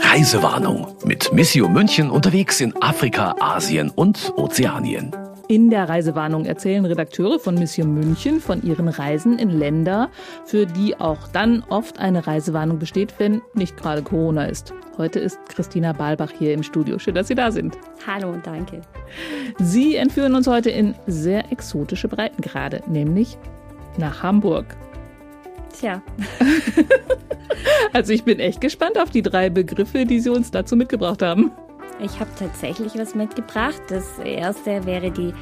Reisewarnung mit Missio München unterwegs in Afrika, Asien und Ozeanien. In der Reisewarnung erzählen Redakteure von Mission München von ihren Reisen in Länder, für die auch dann oft eine Reisewarnung besteht, wenn nicht gerade Corona ist. Heute ist Christina Balbach hier im Studio. Schön, dass Sie da sind. Hallo und danke. Sie entführen uns heute in sehr exotische Breitengrade, nämlich nach Hamburg. Tja. also ich bin echt gespannt auf die drei Begriffe, die Sie uns dazu mitgebracht haben. Ich habe tatsächlich was mitgebracht. Das erste wäre die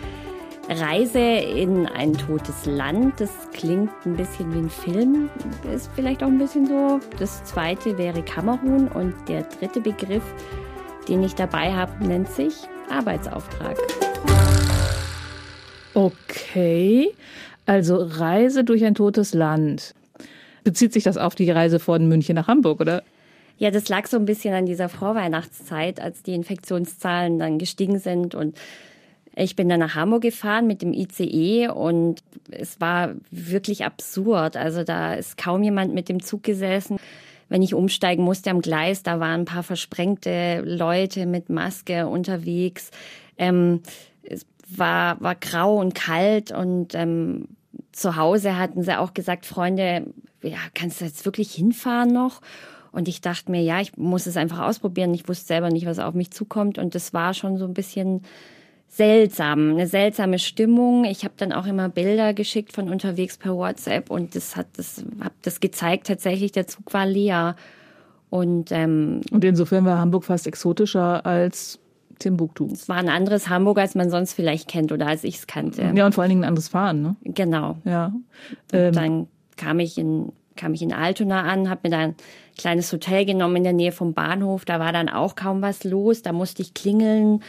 Reise in ein totes Land. Das klingt ein bisschen wie ein Film, ist vielleicht auch ein bisschen so. Das zweite wäre Kamerun und der dritte Begriff, den ich dabei habe, nennt sich Arbeitsauftrag. Okay, also Reise durch ein totes Land. Bezieht sich das auf die Reise von München nach Hamburg, oder? Ja, das lag so ein bisschen an dieser Vorweihnachtszeit, als die Infektionszahlen dann gestiegen sind und ich bin dann nach Hamburg gefahren mit dem ICE und es war wirklich absurd. Also da ist kaum jemand mit dem Zug gesessen. Wenn ich umsteigen musste am Gleis, da waren ein paar versprengte Leute mit Maske unterwegs. Ähm, es war, war grau und kalt und ähm, zu Hause hatten sie auch gesagt, Freunde, ja, kannst du jetzt wirklich hinfahren noch? Und ich dachte mir, ja, ich muss es einfach ausprobieren. Ich wusste selber nicht, was auf mich zukommt. Und das war schon so ein bisschen seltsam, eine seltsame Stimmung. Ich habe dann auch immer Bilder geschickt von unterwegs per WhatsApp und das hat das hab das gezeigt. Tatsächlich, der Zug war leer. Und, ähm, und insofern war Hamburg fast exotischer als Timbuktu. Es war ein anderes Hamburg, als man sonst vielleicht kennt oder als ich es kannte. Ja, und vor allen Dingen ein anderes Fahren, ne? Genau. Ja. Ähm, dann kam ich in kam ich in Altona an, habe mir da ein kleines Hotel genommen in der Nähe vom Bahnhof. Da war dann auch kaum was los. Da musste ich klingeln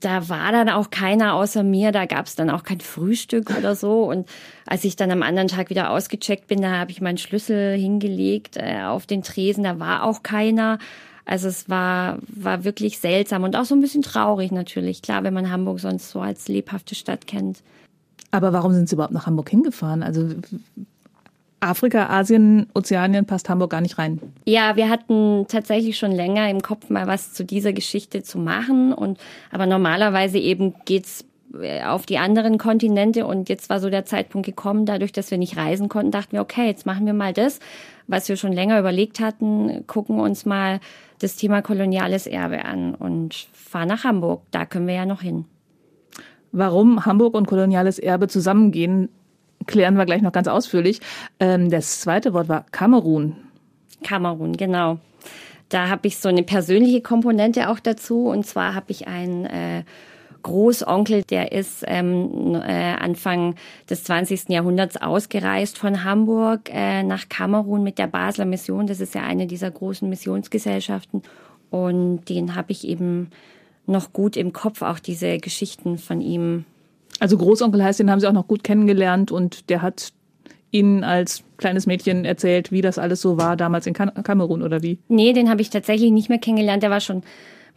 da war dann auch keiner außer mir, da gab es dann auch kein Frühstück oder so. Und als ich dann am anderen Tag wieder ausgecheckt bin, da habe ich meinen Schlüssel hingelegt äh, auf den Tresen, da war auch keiner. Also es war, war wirklich seltsam und auch so ein bisschen traurig natürlich. Klar, wenn man Hamburg sonst so als lebhafte Stadt kennt. Aber warum sind Sie überhaupt nach Hamburg hingefahren? Also Afrika, Asien, Ozeanien passt Hamburg gar nicht rein. Ja, wir hatten tatsächlich schon länger im Kopf mal was zu dieser Geschichte zu machen und aber normalerweise eben geht's äh, auf die anderen Kontinente und jetzt war so der Zeitpunkt gekommen, dadurch, dass wir nicht reisen konnten, dachten wir, okay, jetzt machen wir mal das, was wir schon länger überlegt hatten, gucken uns mal das Thema koloniales Erbe an und fahren nach Hamburg. Da können wir ja noch hin. Warum Hamburg und koloniales Erbe zusammengehen, klären wir gleich noch ganz ausführlich. Ähm, das zweite Wort war Kamerun. Kamerun, genau. Da habe ich so eine persönliche Komponente auch dazu. Und zwar habe ich einen äh, Großonkel, der ist ähm, äh, Anfang des 20. Jahrhunderts ausgereist von Hamburg äh, nach Kamerun mit der Basler Mission. Das ist ja eine dieser großen Missionsgesellschaften. Und den habe ich eben noch gut im Kopf, auch diese Geschichten von ihm also Großonkel heißt, den haben Sie auch noch gut kennengelernt und der hat Ihnen als kleines Mädchen erzählt, wie das alles so war damals in Kamerun oder wie? Nee, den habe ich tatsächlich nicht mehr kennengelernt. Der war schon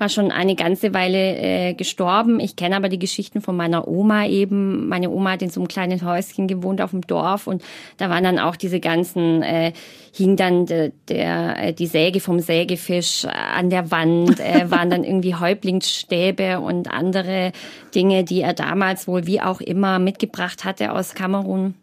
war schon eine ganze Weile äh, gestorben. Ich kenne aber die Geschichten von meiner Oma eben. Meine Oma hat in so einem kleinen Häuschen gewohnt auf dem Dorf und da waren dann auch diese ganzen, äh, hing dann de, der, äh, die Säge vom Sägefisch an der Wand, äh, waren dann irgendwie Häuptlingsstäbe und andere Dinge, die er damals wohl wie auch immer mitgebracht hatte aus Kamerun.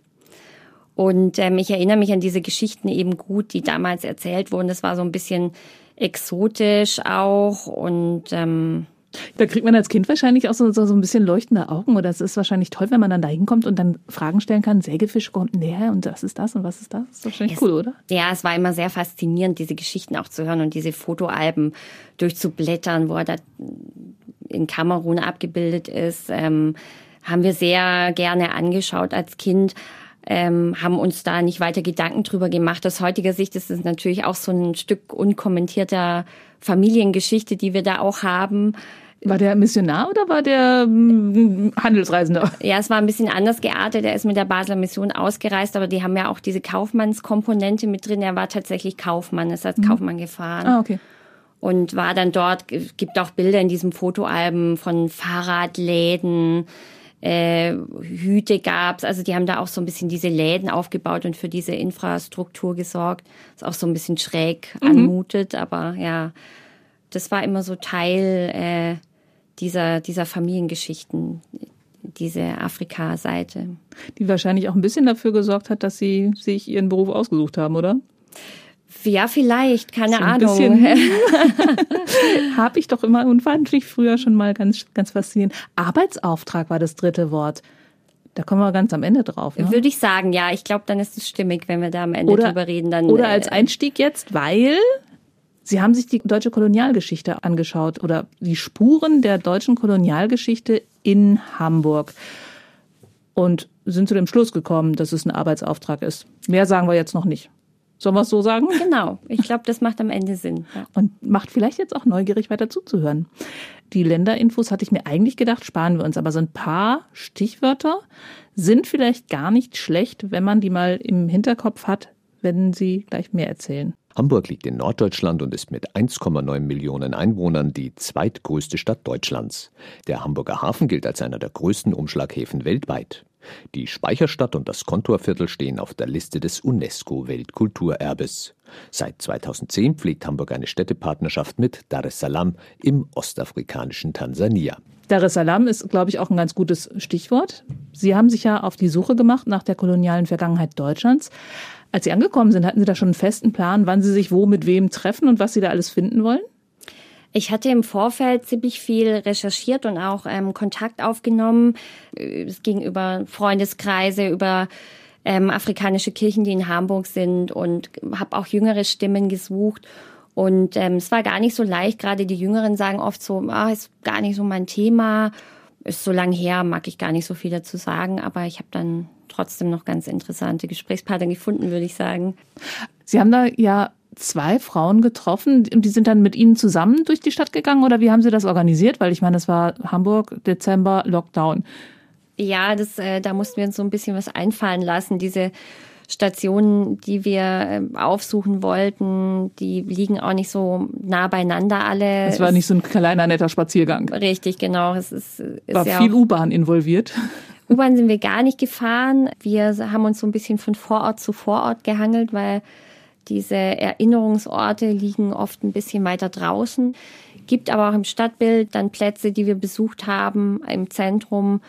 Und ähm, ich erinnere mich an diese Geschichten eben gut, die damals erzählt wurden. Das war so ein bisschen exotisch auch und ähm, da kriegt man als Kind wahrscheinlich auch so, so, so ein bisschen leuchtende Augen oder es ist wahrscheinlich toll, wenn man dann da hinkommt und dann Fragen stellen kann, Sägefisch kommt näher und was ist das und was ist das? Das ist wahrscheinlich es, cool, oder? Ja, es war immer sehr faszinierend, diese Geschichten auch zu hören und diese Fotoalben durchzublättern, wo er da in Kamerun abgebildet ist. Ähm, haben wir sehr gerne angeschaut als Kind ähm, haben uns da nicht weiter Gedanken drüber gemacht. Aus heutiger Sicht ist es natürlich auch so ein Stück unkommentierter Familiengeschichte, die wir da auch haben. War der Missionar oder war der hm, Handelsreisender? Ja, es war ein bisschen anders geartet. Er ist mit der Basler Mission ausgereist, aber die haben ja auch diese Kaufmannskomponente mit drin. Er war tatsächlich Kaufmann, ist als mhm. Kaufmann gefahren. Ah, okay. Und war dann dort, gibt auch Bilder in diesem Fotoalben von Fahrradläden, äh, Hüte gab's. Also die haben da auch so ein bisschen diese Läden aufgebaut und für diese Infrastruktur gesorgt. Was auch so ein bisschen schräg mhm. anmutet, aber ja, das war immer so Teil äh, dieser, dieser Familiengeschichten, diese Afrika-Seite. Die wahrscheinlich auch ein bisschen dafür gesorgt hat, dass Sie sich Ihren Beruf ausgesucht haben, oder? Ja, vielleicht, keine so Ahnung. Habe ich doch immer und fand ich früher schon mal ganz, ganz faszinierend. Arbeitsauftrag war das dritte Wort. Da kommen wir ganz am Ende drauf. Ne? Würde ich sagen, ja. Ich glaube, dann ist es stimmig, wenn wir da am Ende oder, drüber reden. Dann, oder als äh, Einstieg jetzt, weil Sie haben sich die deutsche Kolonialgeschichte angeschaut oder die Spuren der deutschen Kolonialgeschichte in Hamburg und sind zu dem Schluss gekommen, dass es ein Arbeitsauftrag ist. Mehr sagen wir jetzt noch nicht. Sollen wir es so sagen? Genau. Ich glaube, das macht am Ende Sinn. Ja. Und macht vielleicht jetzt auch neugierig weiter zuzuhören. Die Länderinfos hatte ich mir eigentlich gedacht, sparen wir uns. Aber so ein paar Stichwörter sind vielleicht gar nicht schlecht, wenn man die mal im Hinterkopf hat, wenn Sie gleich mehr erzählen. Hamburg liegt in Norddeutschland und ist mit 1,9 Millionen Einwohnern die zweitgrößte Stadt Deutschlands. Der Hamburger Hafen gilt als einer der größten Umschlaghäfen weltweit. Die Speicherstadt und das Kontorviertel stehen auf der Liste des UNESCO-Weltkulturerbes. Seit 2010 pflegt Hamburg eine Städtepartnerschaft mit Dar es Salaam im ostafrikanischen Tansania. Dar es Salaam ist, glaube ich, auch ein ganz gutes Stichwort. Sie haben sich ja auf die Suche gemacht nach der kolonialen Vergangenheit Deutschlands. Als Sie angekommen sind, hatten Sie da schon einen festen Plan, wann Sie sich wo mit wem treffen und was Sie da alles finden wollen? Ich hatte im Vorfeld ziemlich viel recherchiert und auch ähm, Kontakt aufgenommen. Es ging über Freundeskreise, über ähm, afrikanische Kirchen, die in Hamburg sind und habe auch jüngere Stimmen gesucht. Und ähm, es war gar nicht so leicht. Gerade die Jüngeren sagen oft so, ah, ist gar nicht so mein Thema. Ist so lang her, mag ich gar nicht so viel dazu sagen. Aber ich habe dann trotzdem noch ganz interessante Gesprächspartner gefunden, würde ich sagen. Sie haben da ja zwei Frauen getroffen und die sind dann mit Ihnen zusammen durch die Stadt gegangen oder wie haben Sie das organisiert? Weil ich meine, es war Hamburg, Dezember, Lockdown. Ja, das, äh, da mussten wir uns so ein bisschen was einfallen lassen. Diese Stationen, die wir äh, aufsuchen wollten, die liegen auch nicht so nah beieinander alle. Es war nicht so ein kleiner, netter Spaziergang. Richtig, genau. Es ist, ist war ja viel U-Bahn involviert. U-Bahn sind wir gar nicht gefahren. Wir haben uns so ein bisschen von Vorort zu Vorort gehangelt, weil diese Erinnerungsorte liegen oft ein bisschen weiter draußen. Gibt aber auch im Stadtbild dann Plätze, die wir besucht haben im Zentrum.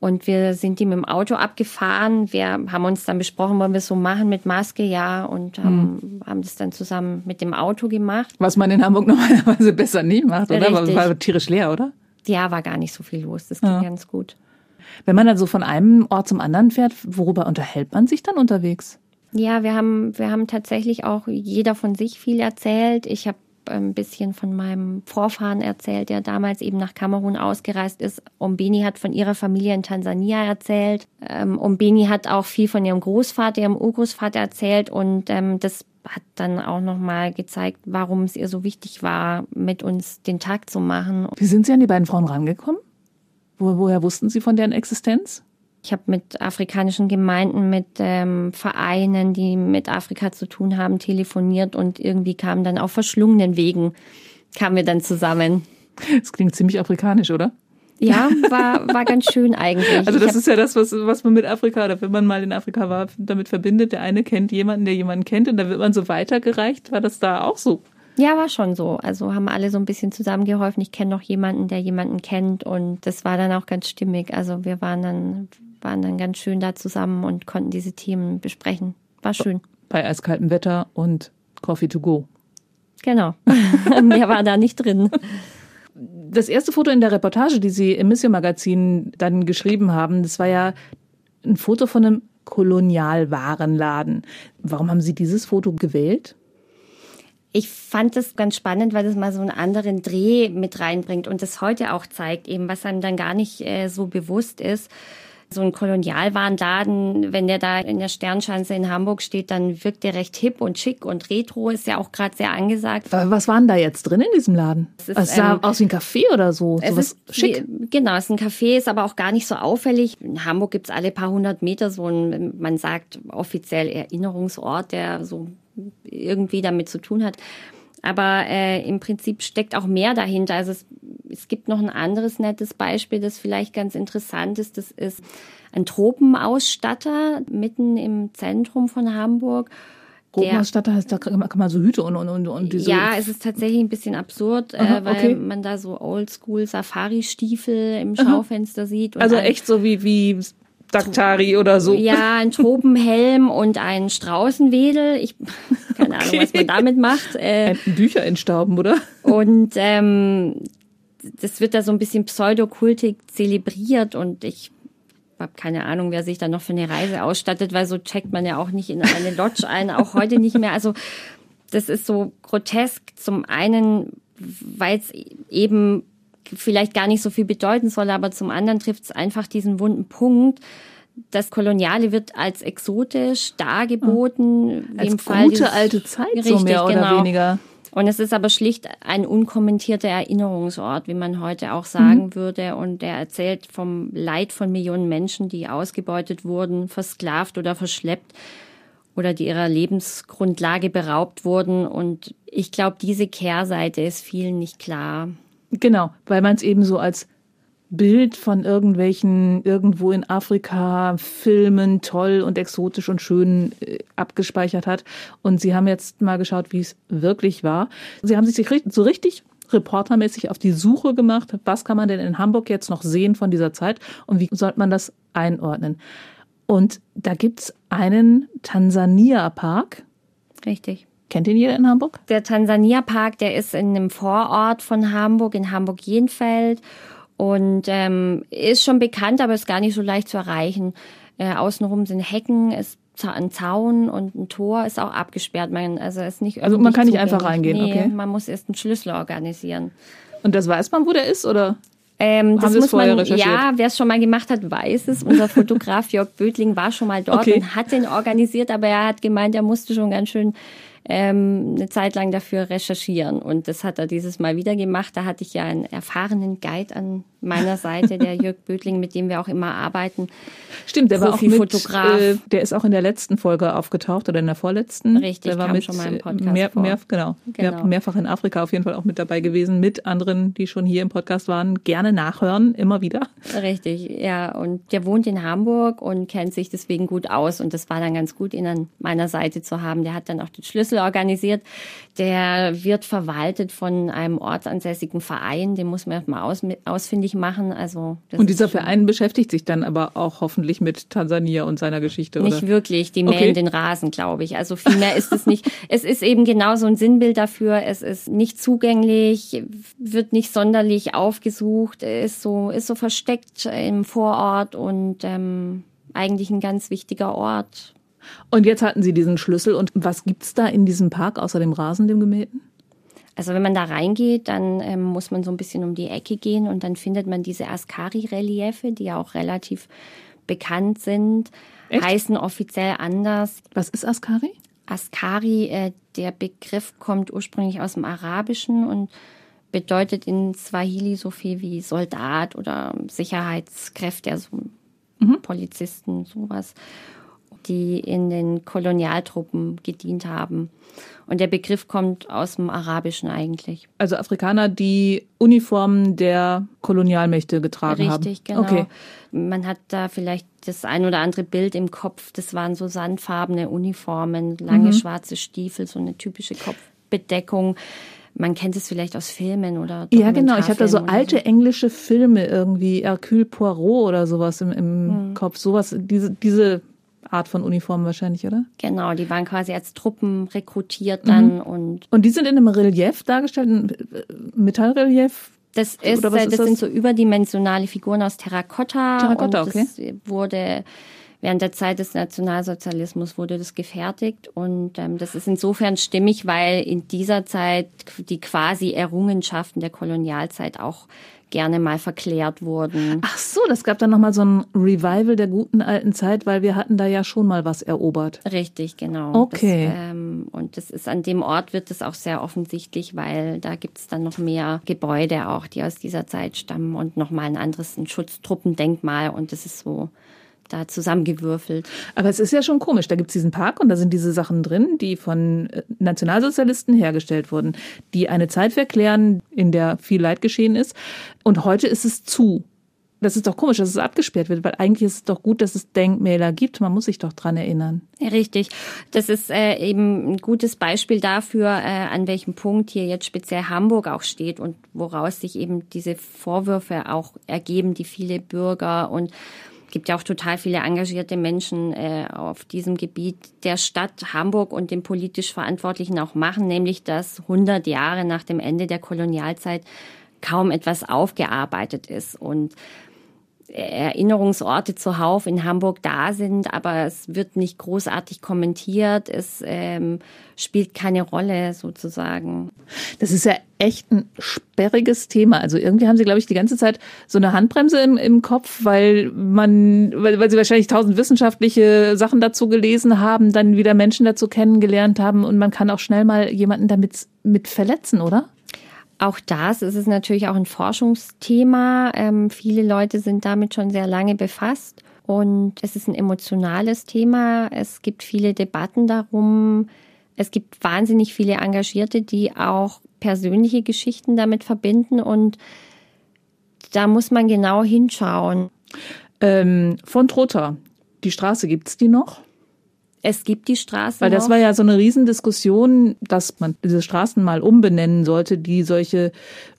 Und wir sind die mit dem Auto abgefahren. Wir haben uns dann besprochen, wollen wir es so machen mit Maske, ja, und haben, hm. haben das dann zusammen mit dem Auto gemacht. Was man in Hamburg normalerweise besser nie macht, oder? Richtig. War tierisch leer, oder? Ja, war gar nicht so viel los. Das ging ja. ganz gut. Wenn man dann so von einem Ort zum anderen fährt, worüber unterhält man sich dann unterwegs? Ja, wir haben, wir haben tatsächlich auch jeder von sich viel erzählt. Ich habe ein bisschen von meinem Vorfahren erzählt, der damals eben nach Kamerun ausgereist ist. Ombeni hat von ihrer Familie in Tansania erzählt. Ähm, Ombeni hat auch viel von ihrem Großvater, ihrem Urgroßvater erzählt und ähm, das hat dann auch nochmal gezeigt, warum es ihr so wichtig war, mit uns den Tag zu machen. Wie sind Sie an die beiden Frauen rangekommen? Wo, woher wussten Sie von deren Existenz? Ich habe mit afrikanischen Gemeinden, mit ähm, Vereinen, die mit Afrika zu tun haben, telefoniert und irgendwie kamen dann auf verschlungenen Wegen, kamen wir dann zusammen. Das klingt ziemlich afrikanisch, oder? Ja, war, war ganz schön eigentlich. Also das ist ja das, was, was man mit Afrika oder wenn man mal in Afrika war, damit verbindet. Der eine kennt jemanden, der jemanden kennt und da wird man so weitergereicht. War das da auch so? Ja, war schon so. Also haben alle so ein bisschen zusammengeholfen. Ich kenne noch jemanden, der jemanden kennt und das war dann auch ganz stimmig. Also wir waren dann, waren dann ganz schön da zusammen und konnten diese Themen besprechen. War schön. Bei eiskaltem Wetter und Coffee to go. Genau. Mehr war da nicht drin. Das erste Foto in der Reportage, die Sie im Mission Magazin dann geschrieben haben, das war ja ein Foto von einem Kolonialwarenladen. Warum haben Sie dieses Foto gewählt? ich fand es ganz spannend, weil es mal so einen anderen Dreh mit reinbringt und das heute auch zeigt, eben was einem dann gar nicht äh, so bewusst ist. So ein Kolonialwarenladen, wenn der da in der Sternschanze in Hamburg steht, dann wirkt der recht hip und schick und retro, ist ja auch gerade sehr angesagt. Was waren da jetzt drin in diesem Laden? Es, ist, es sah ähm, aus wie ein Café oder so. Es ist schick. Genau, es ist ein Café, ist aber auch gar nicht so auffällig. In Hamburg gibt's alle paar hundert Meter so ein, man sagt offiziell Erinnerungsort, der so irgendwie damit zu tun hat. Aber äh, im Prinzip steckt auch mehr dahinter. Also es es gibt noch ein anderes nettes Beispiel, das vielleicht ganz interessant ist. Das ist ein Tropenausstatter mitten im Zentrum von Hamburg. Tropenausstatter heißt, da kann man so Hüte und, und, und, und diese. Ja, es ist tatsächlich ein bisschen absurd, äh, Aha, weil man da so oldschool Safari-Stiefel im Schaufenster Aha. sieht. also echt so wie, wie Daktari oder so. Ja, ein Tropenhelm und ein Straußenwedel. Ich keine okay. Ahnung, was man damit macht. Äh, Bücher entstauben, oder? Und ähm, das wird da so ein bisschen pseudokultig zelebriert und ich habe keine Ahnung, wer sich da noch für eine Reise ausstattet, weil so checkt man ja auch nicht in eine Lodge ein, auch heute nicht mehr. Also das ist so grotesk. Zum einen, weil es eben vielleicht gar nicht so viel bedeuten soll, aber zum anderen trifft es einfach diesen wunden Punkt. Das Koloniale wird als exotisch dargeboten. Als gute Fall alte Zeit, richtig, so mehr oder genau. weniger. Und es ist aber schlicht ein unkommentierter Erinnerungsort, wie man heute auch sagen mhm. würde. Und er erzählt vom Leid von Millionen Menschen, die ausgebeutet wurden, versklavt oder verschleppt oder die ihrer Lebensgrundlage beraubt wurden. Und ich glaube, diese Kehrseite ist vielen nicht klar. Genau, weil man es eben so als Bild von irgendwelchen irgendwo in Afrika Filmen toll und exotisch und schön äh, abgespeichert hat. Und sie haben jetzt mal geschaut, wie es wirklich war. Sie haben sich so richtig reportermäßig auf die Suche gemacht, was kann man denn in Hamburg jetzt noch sehen von dieser Zeit und wie sollte man das einordnen. Und da gibt's einen Tansania-Park. Richtig. Kennt ihn jeder in Hamburg? Der Tansania-Park, der ist in einem Vorort von Hamburg, in Hamburg-Jenfeld. Und ähm, ist schon bekannt, aber ist gar nicht so leicht zu erreichen. Äh, außenrum sind Hecken, ist ein Zaun und ein Tor ist auch abgesperrt. Man, also ist nicht also man kann nicht einfach reingehen. Nee, okay. man muss erst einen Schlüssel organisieren. Und das weiß man, wo der ist, oder? Ähm, das muss man, ja, wer es schon mal gemacht hat, weiß es. Unser Fotograf Jörg Bödling war schon mal dort okay. und hat den organisiert, aber er hat gemeint, er musste schon ganz schön ähm, eine Zeit lang dafür recherchieren. Und das hat er dieses Mal wieder gemacht. Da hatte ich ja einen erfahrenen Guide an meiner Seite, der Jörg Bödling, mit dem wir auch immer arbeiten. Stimmt, der war auch mit, äh, der ist auch in der letzten Folge aufgetaucht oder in der vorletzten. Richtig, der war kam mit, schon mal im Podcast mehr, vor. Mehr, genau, genau. mehrfach in Afrika auf jeden Fall auch mit dabei gewesen, mit anderen, die schon hier im Podcast waren. Gerne nachhören, immer wieder. Richtig, ja. Und der wohnt in Hamburg und kennt sich deswegen gut aus. Und das war dann ganz gut, ihn an meiner Seite zu haben. Der hat dann auch den Schlüssel organisiert. Der wird verwaltet von einem ortsansässigen Verein. Den muss man erstmal aus, ausfindig machen. Also und dieser Verein beschäftigt sich dann aber auch hoffentlich mit Tansania und seiner Geschichte, nicht oder? Nicht wirklich. Die mähen den Rasen, glaube ich. Also viel mehr ist es nicht. es ist eben genau so ein Sinnbild dafür. Es ist nicht zugänglich, wird nicht sonderlich aufgesucht, ist so ist so versteckt im Vorort und ähm, eigentlich ein ganz wichtiger Ort. Und jetzt hatten Sie diesen Schlüssel. Und was gibt's da in diesem Park außer dem Rasen, dem gemähten? Also wenn man da reingeht, dann ähm, muss man so ein bisschen um die Ecke gehen und dann findet man diese Askari-Reliefe, die ja auch relativ bekannt sind, Echt? heißen offiziell anders. Was ist Askari? Askari, äh, der Begriff kommt ursprünglich aus dem Arabischen und bedeutet in Swahili so viel wie Soldat oder Sicherheitskräfte, also mhm. Polizisten, sowas die in den Kolonialtruppen gedient haben. Und der Begriff kommt aus dem Arabischen eigentlich. Also Afrikaner, die Uniformen der Kolonialmächte getragen Richtig, haben. Richtig, genau. Okay. Man hat da vielleicht das ein oder andere Bild im Kopf. Das waren so sandfarbene Uniformen, lange mhm. schwarze Stiefel, so eine typische Kopfbedeckung. Man kennt es vielleicht aus Filmen oder Ja, genau. Ich habe da so alte so. englische Filme irgendwie, Hercule Poirot oder sowas im, im mhm. Kopf. Sowas, diese, diese Art von Uniformen wahrscheinlich, oder? Genau, die waren quasi als Truppen rekrutiert dann mhm. und. Und die sind in einem Relief dargestellt, ein Metallrelief? Das ist, das, das sind so überdimensionale Figuren aus Terrakotta. Terrakotta, okay. Das wurde während der Zeit des Nationalsozialismus wurde das gefertigt und ähm, das ist insofern stimmig, weil in dieser Zeit die quasi Errungenschaften der Kolonialzeit auch gerne mal verklärt wurden. Ach so, das gab dann nochmal so ein Revival der guten alten Zeit, weil wir hatten da ja schon mal was erobert. Richtig, genau. Okay. Das, ähm, und das ist an dem Ort wird es auch sehr offensichtlich, weil da gibt es dann noch mehr Gebäude auch, die aus dieser Zeit stammen und nochmal ein anderes ein Schutztruppendenkmal und das ist so da zusammengewürfelt. Aber es ist ja schon komisch. Da gibt es diesen Park und da sind diese Sachen drin, die von äh, Nationalsozialisten hergestellt wurden, die eine Zeit verklären, in der viel Leid geschehen ist. Und heute ist es zu. Das ist doch komisch, dass es abgesperrt wird, weil eigentlich ist es doch gut, dass es Denkmäler gibt. Man muss sich doch dran erinnern. Richtig. Das ist äh, eben ein gutes Beispiel dafür, äh, an welchem Punkt hier jetzt speziell Hamburg auch steht und woraus sich eben diese Vorwürfe auch ergeben, die viele Bürger und gibt ja auch total viele engagierte Menschen äh, auf diesem Gebiet der Stadt Hamburg und den politisch Verantwortlichen auch machen, nämlich dass 100 Jahre nach dem Ende der Kolonialzeit kaum etwas aufgearbeitet ist. Und Erinnerungsorte zuhauf in Hamburg da sind, aber es wird nicht großartig kommentiert. Es ähm, spielt keine Rolle sozusagen. Das ist ja echt ein sperriges Thema. Also irgendwie haben Sie, glaube ich, die ganze Zeit so eine Handbremse im, im Kopf, weil man, weil, weil Sie wahrscheinlich tausend wissenschaftliche Sachen dazu gelesen haben, dann wieder Menschen dazu kennengelernt haben und man kann auch schnell mal jemanden damit mit verletzen, oder? Auch das ist es natürlich auch ein Forschungsthema. Ähm, viele Leute sind damit schon sehr lange befasst und es ist ein emotionales Thema. Es gibt viele Debatten darum. Es gibt wahnsinnig viele Engagierte, die auch persönliche Geschichten damit verbinden und da muss man genau hinschauen. Ähm, von Trotha, die Straße gibt's die noch? Es gibt die Straßen. Weil das noch. war ja so eine Riesendiskussion, dass man diese Straßen mal umbenennen sollte, die solche,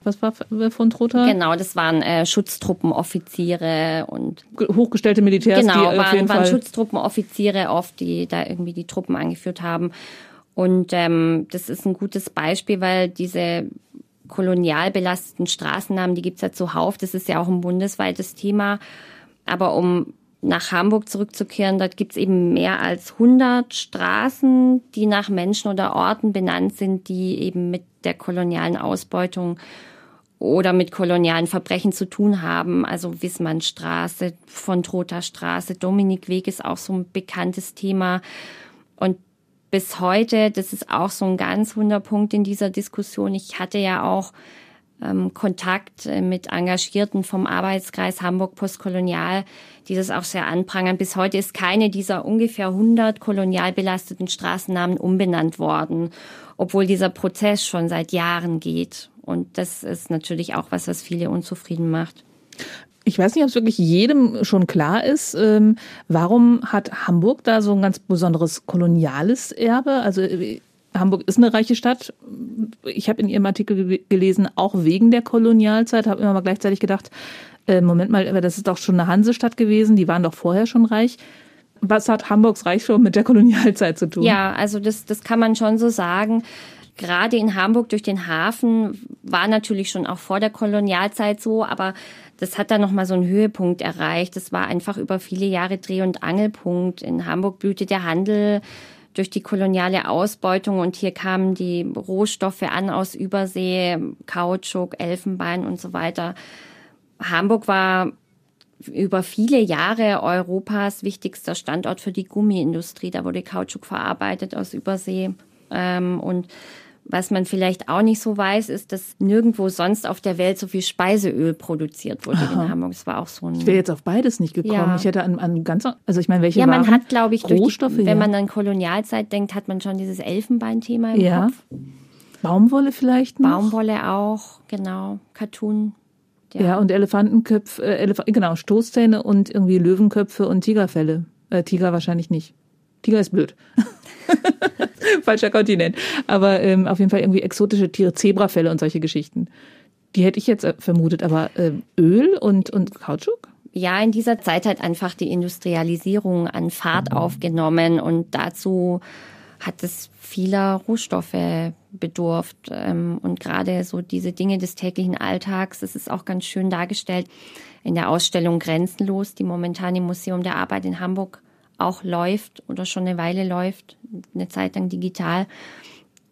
was war von Trotha? Genau, das waren äh, Schutztruppenoffiziere und hochgestellte Militärs, genau, die waren, auf jeden waren Fall Schutztruppenoffiziere oft, die da irgendwie die Truppen angeführt haben. Und ähm, das ist ein gutes Beispiel, weil diese kolonial belasteten Straßennamen, die gibt's ja zuhauf. Das ist ja auch ein bundesweites Thema. Aber um nach Hamburg zurückzukehren, dort gibt's eben mehr als 100 Straßen, die nach Menschen oder Orten benannt sind, die eben mit der kolonialen Ausbeutung oder mit kolonialen Verbrechen zu tun haben. Also Wissmannstraße, von Trotha Straße, Dominikweg ist auch so ein bekanntes Thema. Und bis heute, das ist auch so ein ganz wunder Punkt in dieser Diskussion. Ich hatte ja auch ähm, Kontakt äh, mit Engagierten vom Arbeitskreis Hamburg Postkolonial, die das auch sehr anprangern. Bis heute ist keine dieser ungefähr 100 kolonial belasteten Straßennamen umbenannt worden, obwohl dieser Prozess schon seit Jahren geht. Und das ist natürlich auch was, was viele unzufrieden macht. Ich weiß nicht, ob es wirklich jedem schon klar ist. Ähm, warum hat Hamburg da so ein ganz besonderes koloniales Erbe? Also äh, Hamburg ist eine reiche Stadt. Ich habe in Ihrem Artikel gelesen, auch wegen der Kolonialzeit, habe immer mal gleichzeitig gedacht, äh, Moment mal, aber das ist doch schon eine Hansestadt gewesen, die waren doch vorher schon reich. Was hat Hamburgs Reichtum mit der Kolonialzeit zu tun? Ja, also das, das kann man schon so sagen. Gerade in Hamburg durch den Hafen war natürlich schon auch vor der Kolonialzeit so, aber das hat dann nochmal so einen Höhepunkt erreicht. Das war einfach über viele Jahre Dreh- und Angelpunkt. In Hamburg blühte der Handel durch die koloniale Ausbeutung und hier kamen die Rohstoffe an aus Übersee, Kautschuk, Elfenbein und so weiter. Hamburg war über viele Jahre Europas wichtigster Standort für die Gummiindustrie. Da wurde Kautschuk verarbeitet aus Übersee. Ähm, und was man vielleicht auch nicht so weiß, ist, dass nirgendwo sonst auf der Welt so viel Speiseöl produziert wurde Aha. in Hamburg. Das war auch so ein. Ich wäre jetzt auf beides nicht gekommen. Ja. Ich hätte an, an ganz, also ich meine, welche Ja, man Waren? hat, glaube ich, Rohstoffe, die, wenn ja. man an Kolonialzeit denkt, hat man schon dieses Elfenbeinthema im Ja. Kopf. Baumwolle vielleicht noch? Baumwolle auch, genau. Cartoon. Ja, und Elefantenköpfe, äh, Elef genau, Stoßzähne und irgendwie Löwenköpfe und Tigerfelle. Äh, Tiger wahrscheinlich nicht. Tiger ist blöd. Falscher Kontinent. Aber ähm, auf jeden Fall irgendwie exotische Tiere, Zebrafelle und solche Geschichten. Die hätte ich jetzt äh, vermutet, aber äh, Öl und, und Kautschuk? ja, in dieser Zeit hat einfach die Industrialisierung an Fahrt aufgenommen und dazu hat es vieler Rohstoffe bedurft. Ähm, Und gerade so diese Dinge des täglichen Alltags, das ist auch ganz schön dargestellt in der Ausstellung Grenzenlos, die momentan im Museum der Arbeit in Hamburg auch läuft oder schon eine Weile läuft, eine Zeit lang digital.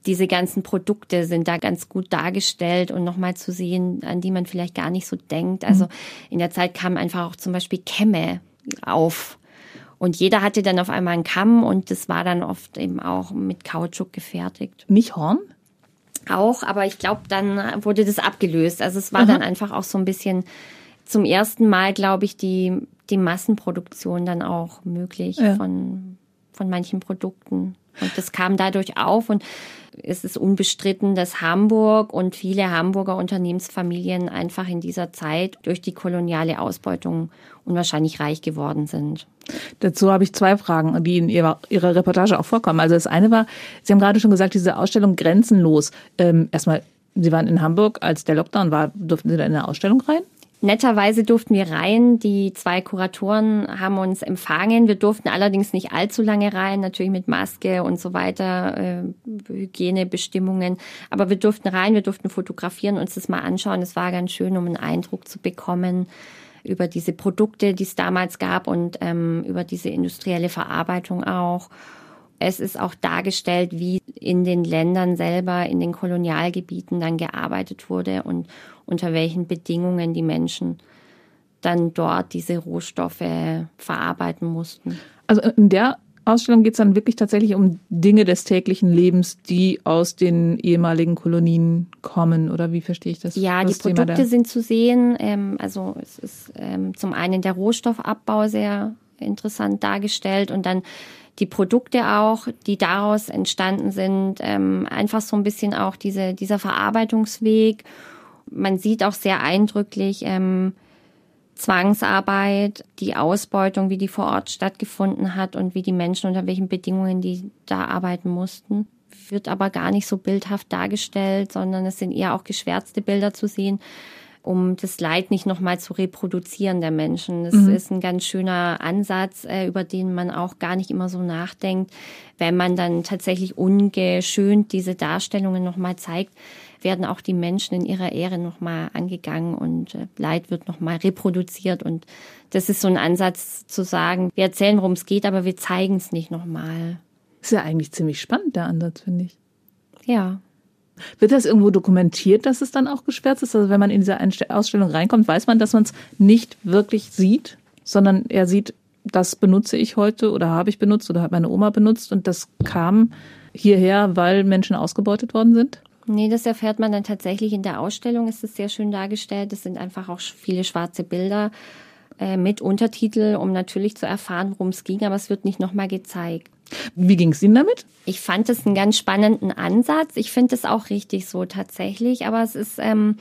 Diese ganzen Produkte sind da ganz gut dargestellt und nochmal zu sehen, an die man vielleicht gar nicht so denkt. Also in der Zeit kamen einfach auch zum Beispiel Kämme auf. Und jeder hatte dann auf einmal einen Kamm und das war dann oft eben auch mit Kautschuk gefertigt. Nicht Horn? Auch, aber ich glaube, dann wurde das abgelöst. Also es war dann einfach auch so ein bisschen zum ersten Mal, glaube ich, die, die Massenproduktion dann auch möglich ja. von, von manchen Produkten. Und das kam dadurch auf und es ist unbestritten, dass Hamburg und viele Hamburger Unternehmensfamilien einfach in dieser Zeit durch die koloniale Ausbeutung unwahrscheinlich reich geworden sind. Dazu habe ich zwei Fragen, die in Ihrer, Ihrer Reportage auch vorkommen. Also das eine war, Sie haben gerade schon gesagt, diese Ausstellung grenzenlos. Ähm, erstmal, Sie waren in Hamburg, als der Lockdown war, durften Sie da in eine Ausstellung rein? Netterweise durften wir rein. Die zwei Kuratoren haben uns empfangen. Wir durften allerdings nicht allzu lange rein, natürlich mit Maske und so weiter, äh, Hygienebestimmungen. Aber wir durften rein, wir durften fotografieren, uns das mal anschauen. Es war ganz schön, um einen Eindruck zu bekommen über diese Produkte, die es damals gab und ähm, über diese industrielle Verarbeitung auch. Es ist auch dargestellt, wie in den Ländern selber, in den Kolonialgebieten dann gearbeitet wurde und unter welchen Bedingungen die Menschen dann dort diese Rohstoffe verarbeiten mussten. Also in der Ausstellung geht es dann wirklich tatsächlich um Dinge des täglichen Lebens, die aus den ehemaligen Kolonien kommen, oder wie verstehe ich das? Ja, das die Produkte sind zu sehen. Ähm, also es ist ähm, zum einen der Rohstoffabbau sehr interessant dargestellt und dann die Produkte auch, die daraus entstanden sind, ähm, einfach so ein bisschen auch diese, dieser Verarbeitungsweg. Man sieht auch sehr eindrücklich ähm, Zwangsarbeit, die Ausbeutung, wie die vor Ort stattgefunden hat und wie die Menschen unter welchen Bedingungen die da arbeiten mussten. Wird aber gar nicht so bildhaft dargestellt, sondern es sind eher auch geschwärzte Bilder zu sehen um das Leid nicht nochmal zu reproduzieren der Menschen. Das mhm. ist ein ganz schöner Ansatz, äh, über den man auch gar nicht immer so nachdenkt. Wenn man dann tatsächlich ungeschönt diese Darstellungen nochmal zeigt, werden auch die Menschen in ihrer Ehre nochmal angegangen und äh, Leid wird nochmal reproduziert. Und das ist so ein Ansatz zu sagen, wir erzählen, worum es geht, aber wir zeigen es nicht nochmal. Ist ja eigentlich ziemlich spannend, der Ansatz, finde ich. Ja. Wird das irgendwo dokumentiert, dass es dann auch geschwärzt ist? Also wenn man in diese Ausstellung reinkommt, weiß man, dass man es nicht wirklich sieht, sondern er sieht, das benutze ich heute oder habe ich benutzt oder hat meine Oma benutzt und das kam hierher, weil Menschen ausgebeutet worden sind? Nee, das erfährt man dann tatsächlich in der Ausstellung, ist es sehr schön dargestellt. Es sind einfach auch viele schwarze Bilder äh, mit Untertitel, um natürlich zu erfahren, worum es ging, aber es wird nicht nochmal gezeigt. Wie ging es Ihnen damit? Ich fand es einen ganz spannenden Ansatz. Ich finde es auch richtig so tatsächlich, aber es ist, ähm,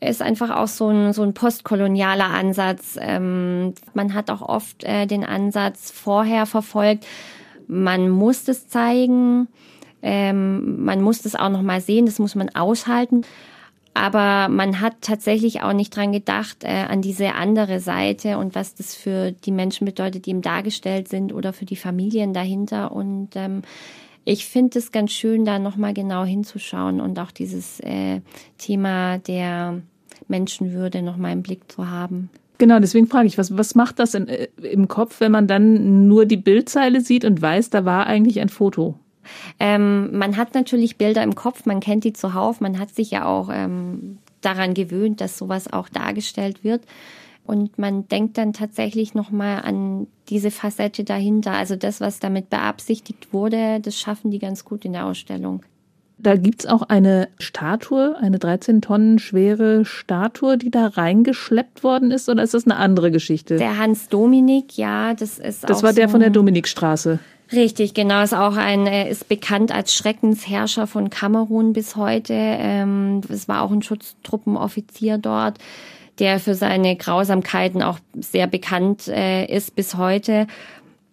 ist einfach auch so ein, so ein postkolonialer Ansatz. Ähm, man hat auch oft äh, den Ansatz vorher verfolgt, man muss es zeigen, ähm, man muss das auch noch mal sehen, das muss man aushalten. Aber man hat tatsächlich auch nicht dran gedacht, äh, an diese andere Seite und was das für die Menschen bedeutet, die ihm dargestellt sind oder für die Familien dahinter. Und ähm, ich finde es ganz schön, da nochmal genau hinzuschauen und auch dieses äh, Thema der Menschenwürde nochmal im Blick zu haben. Genau, deswegen frage ich, was, was macht das in, äh, im Kopf, wenn man dann nur die Bildzeile sieht und weiß, da war eigentlich ein Foto? Ähm, man hat natürlich Bilder im Kopf, man kennt die zuhauf, man hat sich ja auch ähm, daran gewöhnt, dass sowas auch dargestellt wird. Und man denkt dann tatsächlich nochmal an diese Facette dahinter. Also das, was damit beabsichtigt wurde, das schaffen die ganz gut in der Ausstellung. Da gibt's auch eine Statue, eine 13 Tonnen schwere Statue, die da reingeschleppt worden ist, oder ist das eine andere Geschichte? Der Hans Dominik, ja, das ist Das war der so von der Dominikstraße. Richtig, genau. Ist auch ein, er ist bekannt als Schreckensherrscher von Kamerun bis heute. Ähm, es war auch ein Schutztruppenoffizier dort, der für seine Grausamkeiten auch sehr bekannt äh, ist bis heute.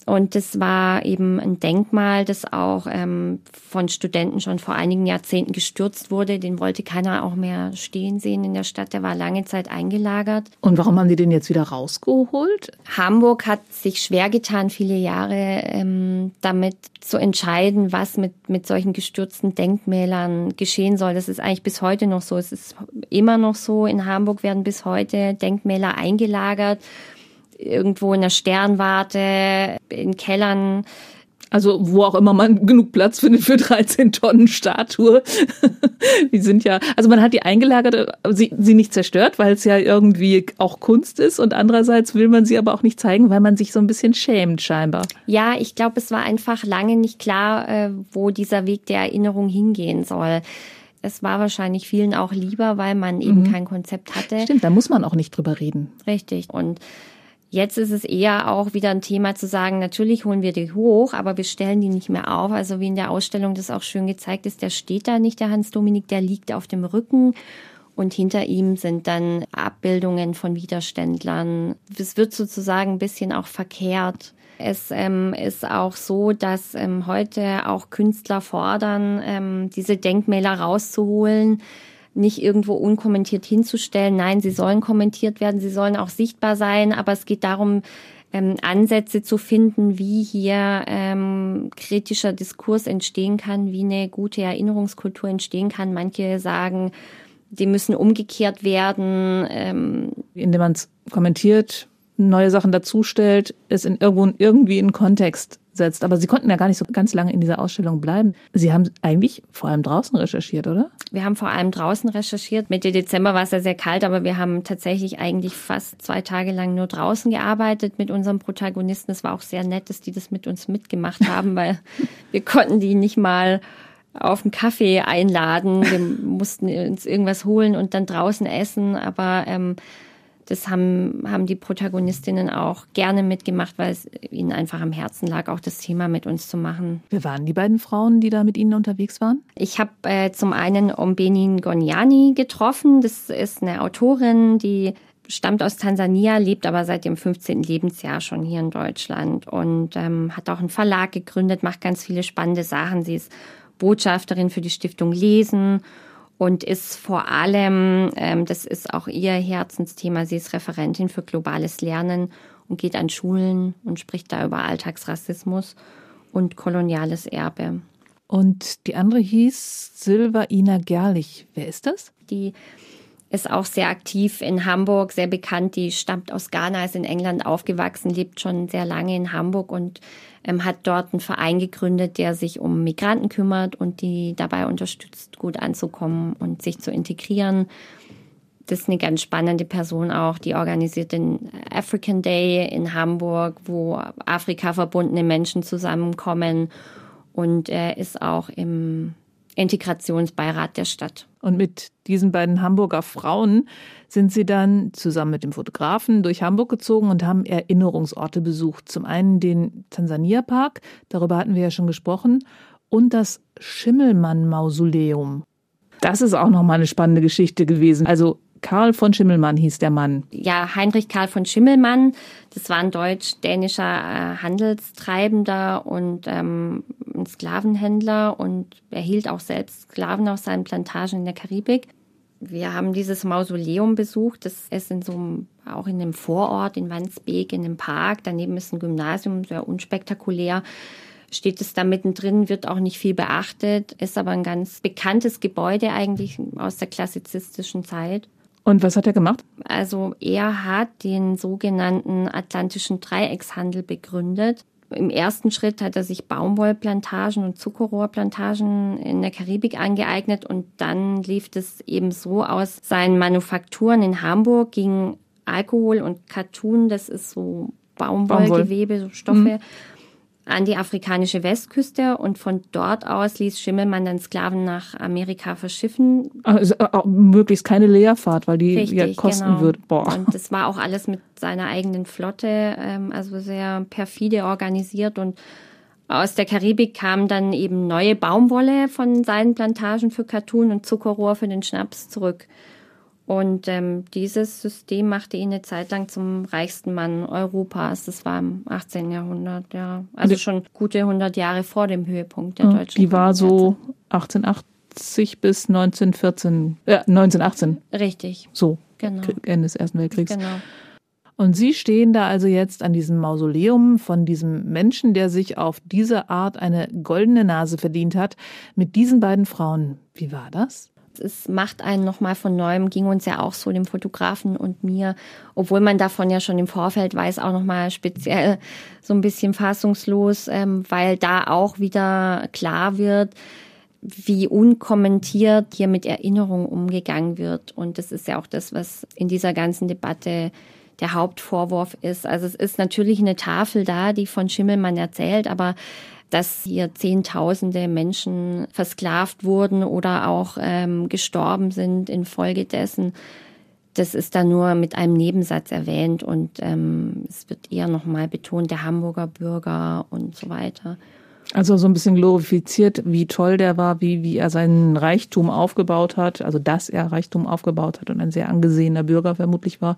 Und das war eben ein Denkmal, das auch ähm, von Studenten schon vor einigen Jahrzehnten gestürzt wurde. Den wollte keiner auch mehr stehen sehen in der Stadt. Der war lange Zeit eingelagert. Und warum haben die den jetzt wieder rausgeholt? Hamburg hat sich schwer getan, viele Jahre ähm, damit zu entscheiden, was mit, mit solchen gestürzten Denkmälern geschehen soll. Das ist eigentlich bis heute noch so. Es ist immer noch so. In Hamburg werden bis heute Denkmäler eingelagert irgendwo in der Sternwarte, in Kellern. Also wo auch immer man genug Platz findet für 13 Tonnen Statue. die sind ja, also man hat die eingelagert, sie, sie nicht zerstört, weil es ja irgendwie auch Kunst ist und andererseits will man sie aber auch nicht zeigen, weil man sich so ein bisschen schämt scheinbar. Ja, ich glaube, es war einfach lange nicht klar, äh, wo dieser Weg der Erinnerung hingehen soll. Es war wahrscheinlich vielen auch lieber, weil man eben mhm. kein Konzept hatte. Stimmt, da muss man auch nicht drüber reden. Richtig. Und Jetzt ist es eher auch wieder ein Thema zu sagen, natürlich holen wir die hoch, aber wir stellen die nicht mehr auf. Also wie in der Ausstellung das auch schön gezeigt ist, der steht da nicht, der Hans-Dominik, der liegt auf dem Rücken und hinter ihm sind dann Abbildungen von Widerständlern. Es wird sozusagen ein bisschen auch verkehrt. Es ähm, ist auch so, dass ähm, heute auch Künstler fordern, ähm, diese Denkmäler rauszuholen, nicht irgendwo unkommentiert hinzustellen. Nein, sie sollen kommentiert werden, sie sollen auch sichtbar sein, aber es geht darum, ähm, Ansätze zu finden, wie hier ähm, kritischer Diskurs entstehen kann, wie eine gute Erinnerungskultur entstehen kann. Manche sagen, die müssen umgekehrt werden. Ähm, Indem man es kommentiert, neue Sachen dazustellt, es in irgendwo irgendwie in Kontext setzt. Aber Sie konnten ja gar nicht so ganz lange in dieser Ausstellung bleiben. Sie haben eigentlich vor allem draußen recherchiert, oder? Wir haben vor allem draußen recherchiert. Mitte Dezember war es ja sehr kalt, aber wir haben tatsächlich eigentlich fast zwei Tage lang nur draußen gearbeitet mit unserem Protagonisten. Es war auch sehr nett, dass die das mit uns mitgemacht haben, weil wir konnten die nicht mal auf einen Kaffee einladen. Wir mussten uns irgendwas holen und dann draußen essen. Aber ähm, das haben, haben die Protagonistinnen auch gerne mitgemacht, weil es ihnen einfach am Herzen lag, auch das Thema mit uns zu machen. Wer waren die beiden Frauen, die da mit Ihnen unterwegs waren? Ich habe äh, zum einen Ombenin Gonyani getroffen. Das ist eine Autorin, die stammt aus Tansania, lebt aber seit dem 15. Lebensjahr schon hier in Deutschland und ähm, hat auch einen Verlag gegründet, macht ganz viele spannende Sachen. Sie ist Botschafterin für die Stiftung Lesen und ist vor allem, ähm, das ist auch ihr Herzensthema, sie ist Referentin für globales Lernen und geht an Schulen und spricht da über Alltagsrassismus und koloniales Erbe. Und die andere hieß Silva Ina Gerlich. Wer ist das? Die ist auch sehr aktiv in Hamburg, sehr bekannt. Die stammt aus Ghana, ist in England aufgewachsen, lebt schon sehr lange in Hamburg und ähm, hat dort einen Verein gegründet, der sich um Migranten kümmert und die dabei unterstützt, gut anzukommen und sich zu integrieren. Das ist eine ganz spannende Person auch, die organisiert den African Day in Hamburg, wo Afrika verbundene Menschen zusammenkommen und er ist auch im Integrationsbeirat der Stadt. Und mit diesen beiden Hamburger Frauen sind sie dann zusammen mit dem Fotografen durch Hamburg gezogen und haben Erinnerungsorte besucht. Zum einen den Tansania Park, darüber hatten wir ja schon gesprochen, und das Schimmelmann Mausoleum. Das ist auch nochmal eine spannende Geschichte gewesen. Also Karl von Schimmelmann hieß der Mann. Ja, Heinrich Karl von Schimmelmann. Das war ein deutsch-dänischer äh, Handelstreibender und ähm, ein Sklavenhändler und er hielt auch selbst Sklaven auf seinen Plantagen in der Karibik. Wir haben dieses Mausoleum besucht. Das ist in so einem, auch in einem Vorort in Wandsbek, in einem Park. Daneben ist ein Gymnasium, sehr unspektakulär steht es da mittendrin, wird auch nicht viel beachtet, ist aber ein ganz bekanntes Gebäude eigentlich aus der klassizistischen Zeit. Und was hat er gemacht? Also er hat den sogenannten Atlantischen Dreieckshandel begründet. Im ersten Schritt hat er sich Baumwollplantagen und Zuckerrohrplantagen in der Karibik angeeignet und dann lief es eben so aus seinen Manufakturen in Hamburg ging Alkohol und Cartoon, das ist so Baumwollgewebe, so Stoffe, mhm an die afrikanische Westküste und von dort aus ließ Schimmelmann dann Sklaven nach Amerika verschiffen. Also, äh, möglichst keine Leerfahrt, weil die Richtig, ja kosten genau. würde. Boah. Und das war auch alles mit seiner eigenen Flotte, ähm, also sehr perfide organisiert und aus der Karibik kam dann eben neue Baumwolle von seinen Plantagen für Cartoon und Zuckerrohr für den Schnaps zurück. Und ähm, dieses System machte ihn eine Zeit lang zum reichsten Mann Europas. Das war im 18. Jahrhundert, ja. Also schon gute 100 Jahre vor dem Höhepunkt der ja, deutschen Die war so 1880 bis 1914, äh, 1918. Richtig. So, genau. Ende des Ersten Weltkriegs. Genau. Und Sie stehen da also jetzt an diesem Mausoleum von diesem Menschen, der sich auf diese Art eine goldene Nase verdient hat, mit diesen beiden Frauen. Wie war das? Es macht einen nochmal von neuem, ging uns ja auch so, dem Fotografen und mir, obwohl man davon ja schon im Vorfeld weiß, auch nochmal speziell so ein bisschen fassungslos, ähm, weil da auch wieder klar wird, wie unkommentiert hier mit Erinnerung umgegangen wird. Und das ist ja auch das, was in dieser ganzen Debatte der Hauptvorwurf ist. Also es ist natürlich eine Tafel da, die von Schimmelmann erzählt, aber dass hier Zehntausende Menschen versklavt wurden oder auch ähm, gestorben sind infolgedessen. Das ist da nur mit einem Nebensatz erwähnt und ähm, es wird eher nochmal betont, der Hamburger Bürger und so weiter. Also so ein bisschen glorifiziert, wie toll der war, wie, wie er seinen Reichtum aufgebaut hat, also dass er Reichtum aufgebaut hat und ein sehr angesehener Bürger vermutlich war.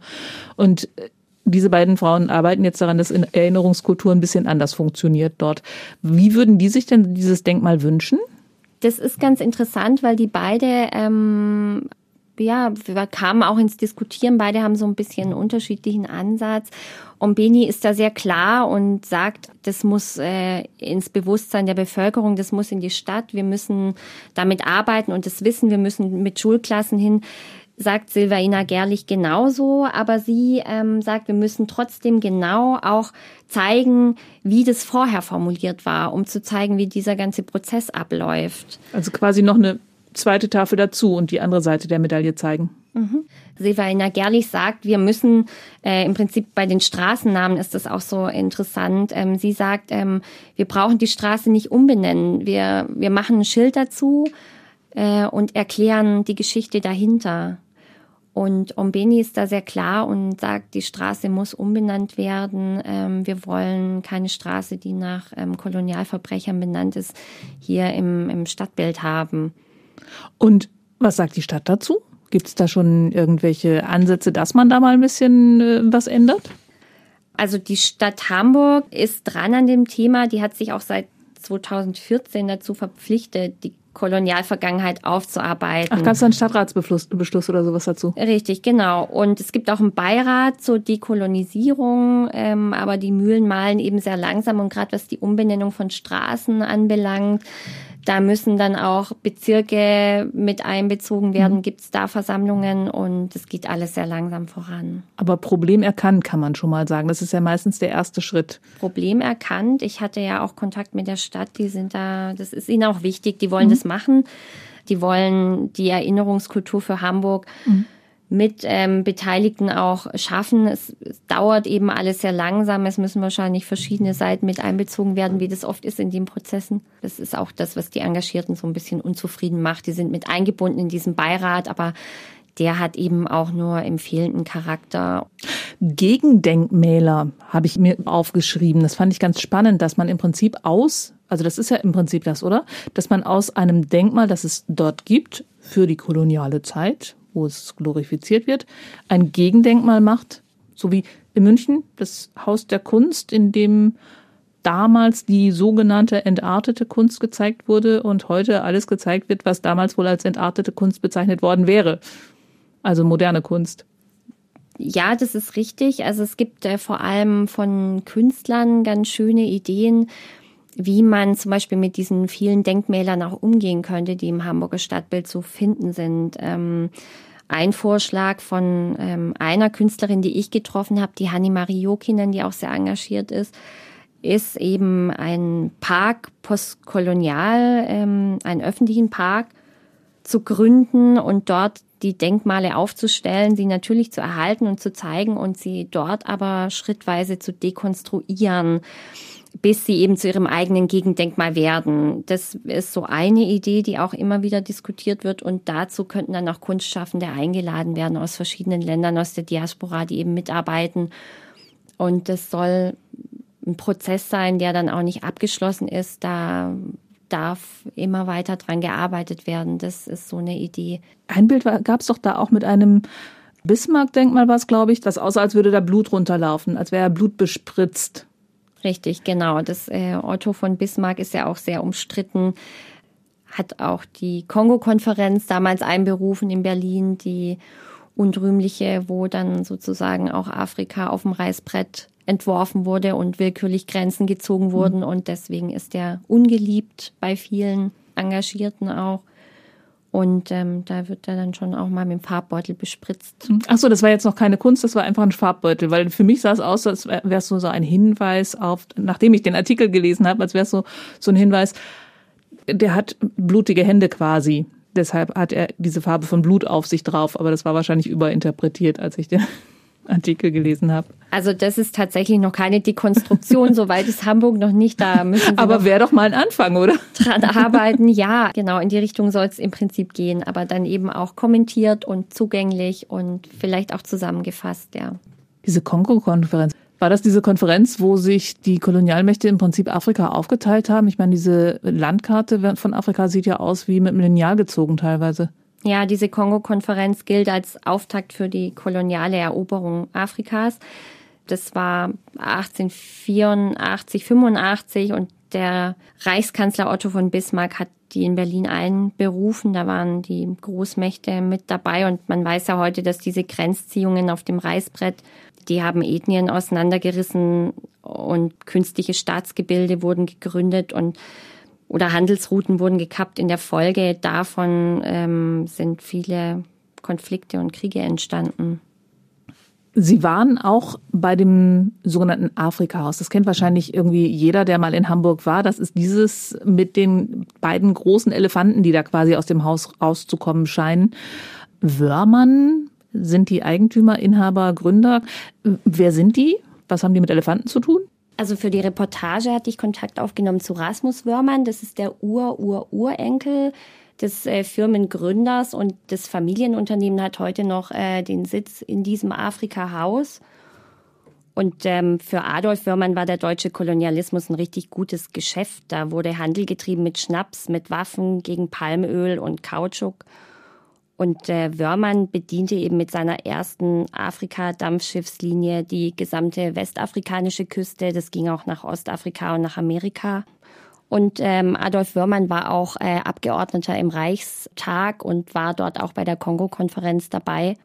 Und äh, diese beiden Frauen arbeiten jetzt daran, dass Erinnerungskultur ein bisschen anders funktioniert dort. Wie würden die sich denn dieses Denkmal wünschen? Das ist ganz interessant, weil die beide ähm, ja, wir kamen auch ins Diskutieren. Beide haben so ein bisschen einen unterschiedlichen Ansatz. Und Beni ist da sehr klar und sagt, das muss äh, ins Bewusstsein der Bevölkerung, das muss in die Stadt. Wir müssen damit arbeiten und das wissen, wir müssen mit Schulklassen hin sagt Silvaina Gerlich genauso, aber sie ähm, sagt, wir müssen trotzdem genau auch zeigen, wie das vorher formuliert war, um zu zeigen, wie dieser ganze Prozess abläuft. Also quasi noch eine zweite Tafel dazu und die andere Seite der Medaille zeigen. Mhm. Silvaina Gerlich sagt, wir müssen äh, im Prinzip bei den Straßennamen ist das auch so interessant. Ähm, sie sagt, ähm, wir brauchen die Straße nicht umbenennen. Wir, wir machen ein Schild dazu äh, und erklären die Geschichte dahinter. Und Ombeni ist da sehr klar und sagt, die Straße muss umbenannt werden. Ähm, wir wollen keine Straße, die nach ähm, Kolonialverbrechern benannt ist, hier im, im Stadtbild haben. Und was sagt die Stadt dazu? Gibt es da schon irgendwelche Ansätze, dass man da mal ein bisschen äh, was ändert? Also die Stadt Hamburg ist dran an dem Thema. Die hat sich auch seit 2014 dazu verpflichtet, die Kolonialvergangenheit aufzuarbeiten. Ach, gab es einen Stadtratsbeschluss Beschluss oder sowas dazu? Richtig, genau. Und es gibt auch einen Beirat zur Dekolonisierung, ähm, aber die Mühlen malen eben sehr langsam und gerade was die Umbenennung von Straßen anbelangt, da müssen dann auch Bezirke mit einbezogen werden, mhm. gibt es da Versammlungen und es geht alles sehr langsam voran. Aber Problem erkannt kann man schon mal sagen. Das ist ja meistens der erste Schritt. Problem erkannt. Ich hatte ja auch Kontakt mit der Stadt, die sind da, das ist ihnen auch wichtig, die wollen mhm. das machen. Die wollen die Erinnerungskultur für Hamburg mhm mit ähm, Beteiligten auch schaffen. Es, es, dauert eben alles sehr langsam. Es müssen wahrscheinlich verschiedene Seiten mit einbezogen werden, wie das oft ist in den Prozessen. Das ist auch das, was die Engagierten so ein bisschen unzufrieden macht. Die sind mit eingebunden in diesen Beirat, aber der hat eben auch nur empfehlenden Charakter. Gegendenkmäler habe ich mir aufgeschrieben. Das fand ich ganz spannend, dass man im Prinzip aus, also das ist ja im Prinzip das, oder? Dass man aus einem Denkmal, das es dort gibt, für die koloniale Zeit, wo es glorifiziert wird, ein Gegendenkmal macht, so wie in München das Haus der Kunst, in dem damals die sogenannte entartete Kunst gezeigt wurde und heute alles gezeigt wird, was damals wohl als entartete Kunst bezeichnet worden wäre. Also moderne Kunst. Ja, das ist richtig. Also es gibt äh, vor allem von Künstlern ganz schöne Ideen, wie man zum Beispiel mit diesen vielen Denkmälern auch umgehen könnte, die im Hamburger Stadtbild zu finden sind. Ähm, ein Vorschlag von ähm, einer Künstlerin, die ich getroffen habe, die Hanni Marie Jokinen, die auch sehr engagiert ist, ist eben ein Park postkolonial, ähm, einen öffentlichen Park zu gründen und dort die Denkmale aufzustellen, sie natürlich zu erhalten und zu zeigen und sie dort aber schrittweise zu dekonstruieren bis sie eben zu ihrem eigenen Gegendenkmal werden. Das ist so eine Idee, die auch immer wieder diskutiert wird. Und dazu könnten dann auch Kunstschaffende eingeladen werden aus verschiedenen Ländern, aus der Diaspora, die eben mitarbeiten. Und das soll ein Prozess sein, der dann auch nicht abgeschlossen ist. Da darf immer weiter dran gearbeitet werden. Das ist so eine Idee. Ein Bild gab es doch da auch mit einem Bismarck-Denkmal, was glaube ich, das aussah, als würde da Blut runterlaufen, als wäre Blut bespritzt. Richtig, genau. Das äh, Otto von Bismarck ist ja auch sehr umstritten. Hat auch die Kongo-Konferenz damals einberufen in Berlin, die unrühmliche, wo dann sozusagen auch Afrika auf dem Reißbrett entworfen wurde und willkürlich Grenzen gezogen mhm. wurden. Mhm. Und deswegen ist er ungeliebt bei vielen Engagierten auch. Und ähm, da wird er dann schon auch mal mit dem Farbbeutel bespritzt. Ach so, das war jetzt noch keine Kunst, das war einfach ein Farbbeutel, weil für mich sah es aus, als wäre es so, so ein Hinweis auf, nachdem ich den Artikel gelesen habe, als wäre es so, so ein Hinweis, der hat blutige Hände quasi. Deshalb hat er diese Farbe von Blut auf sich drauf, aber das war wahrscheinlich überinterpretiert, als ich den Artikel gelesen habe. Also das ist tatsächlich noch keine Dekonstruktion, soweit ist Hamburg noch nicht da. Müssen Aber wäre doch mal ein Anfang, oder? Dran arbeiten, ja, genau, in die Richtung soll es im Prinzip gehen, aber dann eben auch kommentiert und zugänglich und vielleicht auch zusammengefasst, ja. Diese Kongo-Konferenz, war das diese Konferenz, wo sich die Kolonialmächte im Prinzip Afrika aufgeteilt haben? Ich meine, diese Landkarte von Afrika sieht ja aus wie mit einem Lineal gezogen teilweise. Ja, diese Kongo-Konferenz gilt als Auftakt für die koloniale Eroberung Afrikas. Das war 1884, 85 und der Reichskanzler Otto von Bismarck hat die in Berlin einberufen. Da waren die Großmächte mit dabei und man weiß ja heute, dass diese Grenzziehungen auf dem Reißbrett, die haben Ethnien auseinandergerissen und künstliche Staatsgebilde wurden gegründet und oder Handelsrouten wurden gekappt. In der Folge davon ähm, sind viele Konflikte und Kriege entstanden. Sie waren auch bei dem sogenannten Afrika-Haus. Das kennt wahrscheinlich irgendwie jeder, der mal in Hamburg war. Das ist dieses mit den beiden großen Elefanten, die da quasi aus dem Haus rauszukommen scheinen. Wörmann sind die Eigentümer, Inhaber, Gründer. Wer sind die? Was haben die mit Elefanten zu tun? Also für die Reportage hatte ich Kontakt aufgenommen zu Rasmus Wörmann. Das ist der Ur-Ur-Urenkel des äh, Firmengründers und das Familienunternehmen hat heute noch äh, den Sitz in diesem Afrika-Haus. Und ähm, für Adolf Wörmann war der deutsche Kolonialismus ein richtig gutes Geschäft. Da wurde Handel getrieben mit Schnaps, mit Waffen gegen Palmöl und Kautschuk. Und äh, Wörmann bediente eben mit seiner ersten Afrika-Dampfschiffslinie die gesamte westafrikanische Küste. Das ging auch nach Ostafrika und nach Amerika. Und ähm, Adolf Wörmann war auch äh, Abgeordneter im Reichstag und war dort auch bei der Kongo-Konferenz dabei.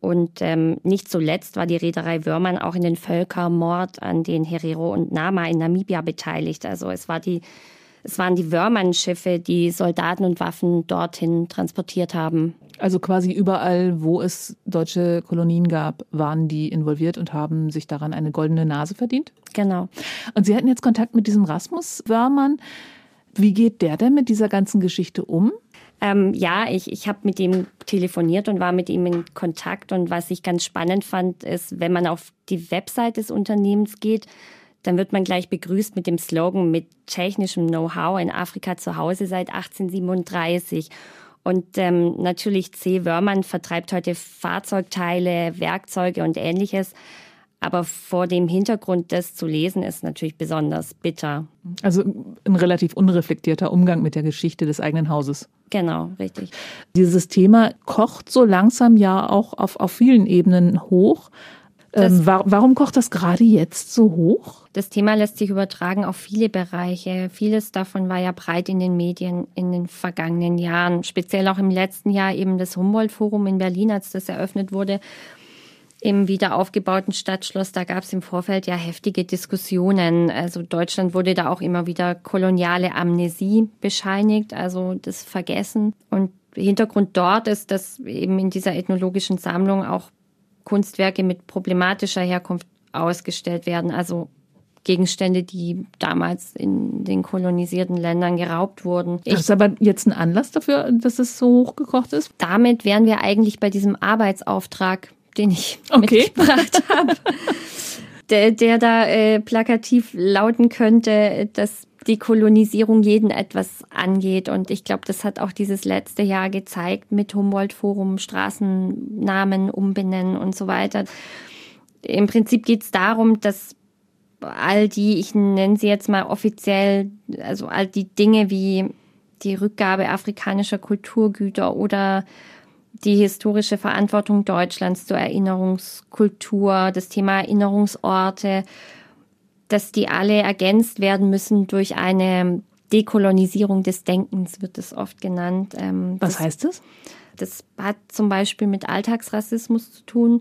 Und ähm, nicht zuletzt war die Reederei Wörmann auch in den Völkermord an den Herero und Nama in Namibia beteiligt. Also es war die es waren die Wörmann-Schiffe, die Soldaten und Waffen dorthin transportiert haben. Also quasi überall, wo es deutsche Kolonien gab, waren die involviert und haben sich daran eine goldene Nase verdient? Genau. Und Sie hatten jetzt Kontakt mit diesem Rasmus Wörmann. Wie geht der denn mit dieser ganzen Geschichte um? Ähm, ja, ich, ich habe mit ihm telefoniert und war mit ihm in Kontakt. Und was ich ganz spannend fand, ist, wenn man auf die Website des Unternehmens geht, dann wird man gleich begrüßt mit dem Slogan mit technischem Know-how in Afrika zu Hause seit 1837. Und ähm, natürlich C. Wörmann vertreibt heute Fahrzeugteile, Werkzeuge und ähnliches. Aber vor dem Hintergrund, das zu lesen, ist natürlich besonders bitter. Also ein relativ unreflektierter Umgang mit der Geschichte des eigenen Hauses. Genau, richtig. Dieses Thema kocht so langsam ja auch auf, auf vielen Ebenen hoch. Ähm, warum kocht das gerade jetzt so hoch? Das Thema lässt sich übertragen auf viele Bereiche. Vieles davon war ja breit in den Medien in den vergangenen Jahren. Speziell auch im letzten Jahr eben das Humboldt-Forum in Berlin, als das eröffnet wurde. Im wieder aufgebauten Stadtschloss, da gab es im Vorfeld ja heftige Diskussionen. Also Deutschland wurde da auch immer wieder koloniale Amnesie bescheinigt, also das Vergessen. Und Hintergrund dort ist, dass eben in dieser ethnologischen Sammlung auch Kunstwerke mit problematischer Herkunft ausgestellt werden. Also Gegenstände, die damals in den kolonisierten Ländern geraubt wurden. Ich, das ist aber jetzt ein Anlass dafür, dass es so hochgekocht ist? Damit wären wir eigentlich bei diesem Arbeitsauftrag, den ich okay. mitgebracht habe. Der, der da äh, plakativ lauten könnte, dass die Kolonisierung jeden etwas angeht. Und ich glaube, das hat auch dieses letzte Jahr gezeigt mit Humboldt-Forum, Straßennamen umbenennen und so weiter. Im Prinzip geht es darum, dass all die, ich nenne sie jetzt mal offiziell, also all die Dinge wie die Rückgabe afrikanischer Kulturgüter oder die historische Verantwortung Deutschlands zur Erinnerungskultur, das Thema Erinnerungsorte, dass die alle ergänzt werden müssen durch eine Dekolonisierung des Denkens, wird es oft genannt. Ähm, Was das, heißt das? Das hat zum Beispiel mit Alltagsrassismus zu tun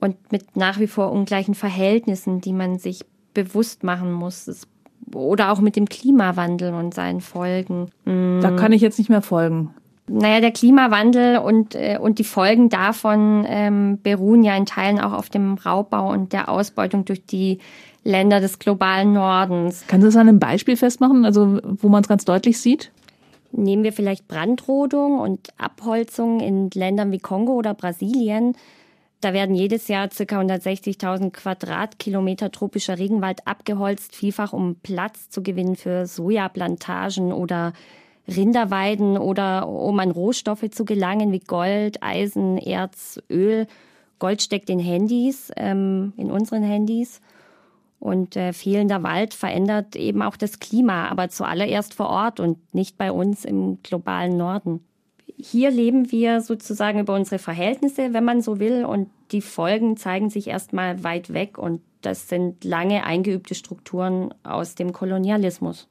und mit nach wie vor ungleichen Verhältnissen, die man sich bewusst machen muss. Das, oder auch mit dem Klimawandel und seinen Folgen. Da kann ich jetzt nicht mehr folgen. Naja, der Klimawandel und, äh, und die Folgen davon ähm, beruhen ja in Teilen auch auf dem Raubbau und der Ausbeutung durch die Länder des globalen Nordens. Kannst du das an einem Beispiel festmachen, also wo man es ganz deutlich sieht? Nehmen wir vielleicht Brandrodung und Abholzung in Ländern wie Kongo oder Brasilien. Da werden jedes Jahr ca. 160.000 Quadratkilometer tropischer Regenwald abgeholzt, vielfach um Platz zu gewinnen für Sojaplantagen oder Rinderweiden oder um an Rohstoffe zu gelangen wie Gold, Eisen, Erz, Öl. Gold steckt in Handys, ähm, in unseren Handys. Und äh, fehlender Wald verändert eben auch das Klima, aber zuallererst vor Ort und nicht bei uns im globalen Norden. Hier leben wir sozusagen über unsere Verhältnisse, wenn man so will, und die Folgen zeigen sich erstmal weit weg und das sind lange eingeübte Strukturen aus dem Kolonialismus.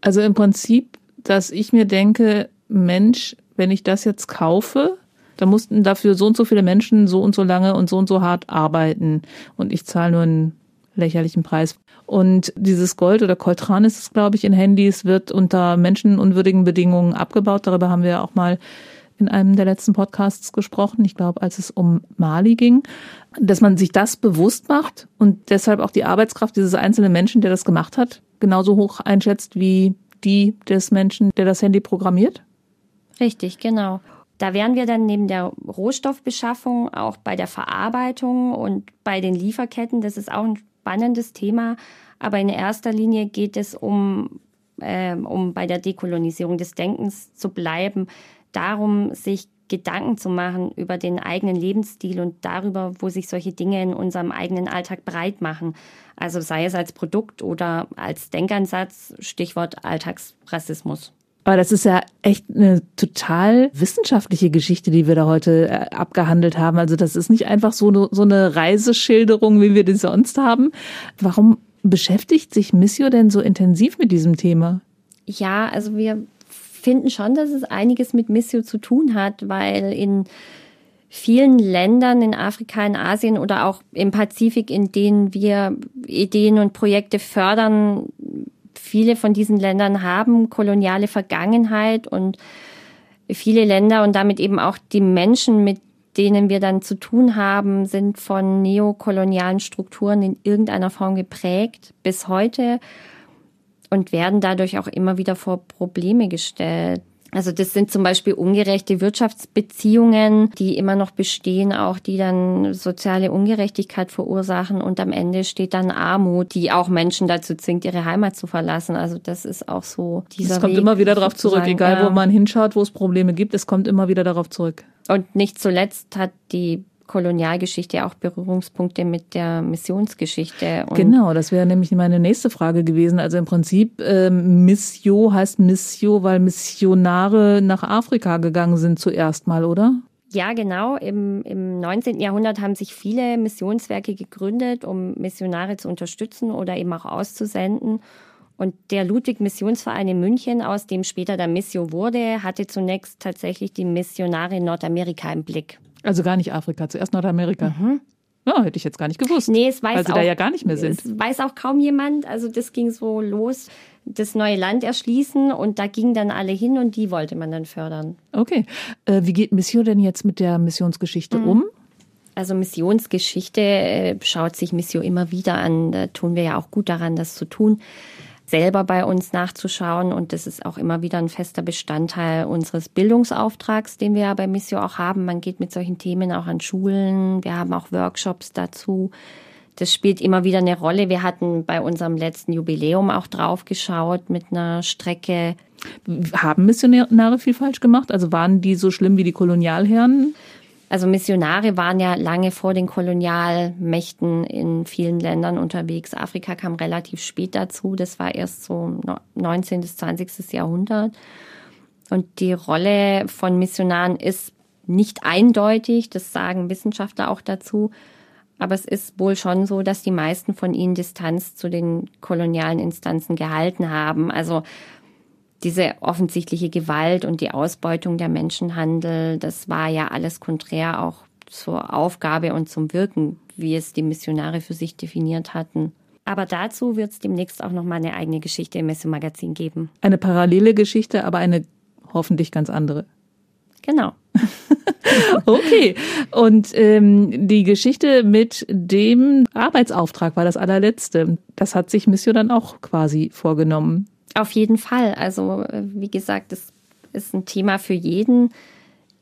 Also im Prinzip, dass ich mir denke, Mensch, wenn ich das jetzt kaufe, dann mussten dafür so und so viele Menschen so und so lange und so und so hart arbeiten und ich zahle nur einen lächerlichen Preis. Und dieses Gold oder Coltran ist es, glaube ich, in Handys, wird unter menschenunwürdigen Bedingungen abgebaut. Darüber haben wir ja auch mal in einem der letzten Podcasts gesprochen. Ich glaube, als es um Mali ging, dass man sich das bewusst macht und deshalb auch die Arbeitskraft dieses einzelnen Menschen, der das gemacht hat, genauso hoch einschätzt wie die des Menschen, der das Handy programmiert? Richtig, genau. Da wären wir dann neben der Rohstoffbeschaffung auch bei der Verarbeitung und bei den Lieferketten. Das ist auch ein spannendes Thema, aber in erster Linie geht es um, äh, um bei der Dekolonisierung des Denkens zu bleiben, darum, sich Gedanken zu machen über den eigenen Lebensstil und darüber, wo sich solche Dinge in unserem eigenen Alltag breit machen. Also sei es als Produkt oder als Denkansatz, Stichwort Alltagsrassismus. Aber das ist ja echt eine total wissenschaftliche Geschichte, die wir da heute äh, abgehandelt haben. Also das ist nicht einfach so eine, so eine Reiseschilderung, wie wir die sonst haben. Warum beschäftigt sich Missio denn so intensiv mit diesem Thema? Ja, also wir finden schon, dass es einiges mit Missio zu tun hat, weil in vielen Ländern in Afrika, in Asien oder auch im Pazifik, in denen wir Ideen und Projekte fördern, viele von diesen Ländern haben koloniale Vergangenheit und viele Länder und damit eben auch die Menschen, mit denen wir dann zu tun haben, sind von neokolonialen Strukturen in irgendeiner Form geprägt. Bis heute und werden dadurch auch immer wieder vor Probleme gestellt. Also das sind zum Beispiel ungerechte Wirtschaftsbeziehungen, die immer noch bestehen, auch die dann soziale Ungerechtigkeit verursachen und am Ende steht dann Armut, die auch Menschen dazu zwingt, ihre Heimat zu verlassen. Also das ist auch so dieser Es kommt Weg, immer wieder darauf zurück, egal wo man hinschaut, wo es Probleme gibt, es kommt immer wieder darauf zurück. Und nicht zuletzt hat die Kolonialgeschichte auch Berührungspunkte mit der Missionsgeschichte. Genau, das wäre nämlich meine nächste Frage gewesen. Also im Prinzip äh, Missio heißt Missio, weil Missionare nach Afrika gegangen sind zuerst mal, oder? Ja, genau. Im, Im 19. Jahrhundert haben sich viele Missionswerke gegründet, um Missionare zu unterstützen oder eben auch auszusenden. Und der Ludwig-Missionsverein in München, aus dem später der Missio wurde, hatte zunächst tatsächlich die Missionare in Nordamerika im Blick. Also gar nicht Afrika, zuerst Nordamerika. Mhm. Ja, hätte ich jetzt gar nicht gewusst. Nee, es weiß weil sie auch, da ja gar nicht mehr sind. Es weiß auch kaum jemand. Also das ging so los, das neue Land erschließen und da gingen dann alle hin und die wollte man dann fördern. Okay. Äh, wie geht Mission denn jetzt mit der Missionsgeschichte mhm. um? Also Missionsgeschichte äh, schaut sich Mission immer wieder an. Da tun wir ja auch gut daran, das zu tun selber bei uns nachzuschauen. Und das ist auch immer wieder ein fester Bestandteil unseres Bildungsauftrags, den wir ja bei Missio auch haben. Man geht mit solchen Themen auch an Schulen. Wir haben auch Workshops dazu. Das spielt immer wieder eine Rolle. Wir hatten bei unserem letzten Jubiläum auch drauf geschaut mit einer Strecke. Haben Missionare viel falsch gemacht? Also waren die so schlimm wie die Kolonialherren? Also Missionare waren ja lange vor den Kolonialmächten in vielen Ländern unterwegs. Afrika kam relativ spät dazu. Das war erst so 19. bis 20. Jahrhundert. Und die Rolle von Missionaren ist nicht eindeutig. Das sagen Wissenschaftler auch dazu. Aber es ist wohl schon so, dass die meisten von ihnen Distanz zu den kolonialen Instanzen gehalten haben. Also diese offensichtliche Gewalt und die Ausbeutung der Menschenhandel, das war ja alles konträr auch zur Aufgabe und zum Wirken, wie es die Missionare für sich definiert hatten. Aber dazu wird es demnächst auch noch mal eine eigene Geschichte im Messemagazin geben. Eine parallele Geschichte, aber eine hoffentlich ganz andere. Genau. okay. Und ähm, die Geschichte mit dem Arbeitsauftrag war das allerletzte. Das hat sich Mission dann auch quasi vorgenommen. Auf jeden Fall. Also, äh, wie gesagt, das ist ein Thema für jeden.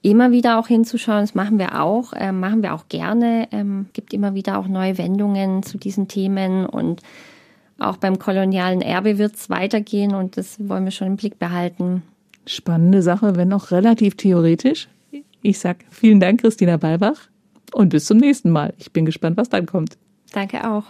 immer wieder auch hinzuschauen. Das machen wir auch, äh, machen wir auch gerne. Ähm, gibt immer wieder auch neue Wendungen zu diesen Themen und auch beim kolonialen Erbe wird es weitergehen und das wollen wir schon im Blick behalten. Spannende Sache, wenn auch relativ theoretisch. Ich sag vielen Dank, Christina Balbach, und bis zum nächsten Mal. Ich bin gespannt, was dann kommt. Danke auch.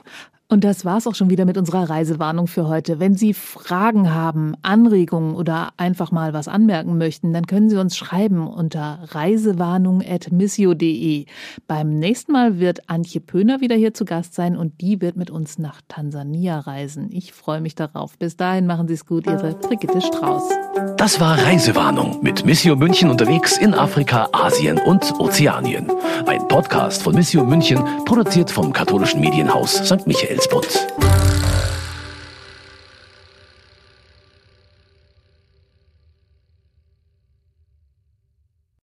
Und das war's auch schon wieder mit unserer Reisewarnung für heute. Wenn Sie Fragen haben, Anregungen oder einfach mal was anmerken möchten, dann können Sie uns schreiben unter reisewarnung.missio.de. Beim nächsten Mal wird Antje Pöhner wieder hier zu Gast sein und die wird mit uns nach Tansania reisen. Ich freue mich darauf. Bis dahin machen Sie es gut, Ihre Brigitte Strauß. Das war Reisewarnung mit Missio München unterwegs in Afrika, Asien und Ozeanien. Ein Podcast von Missio München, produziert vom katholischen Medienhaus St. kvällspodd.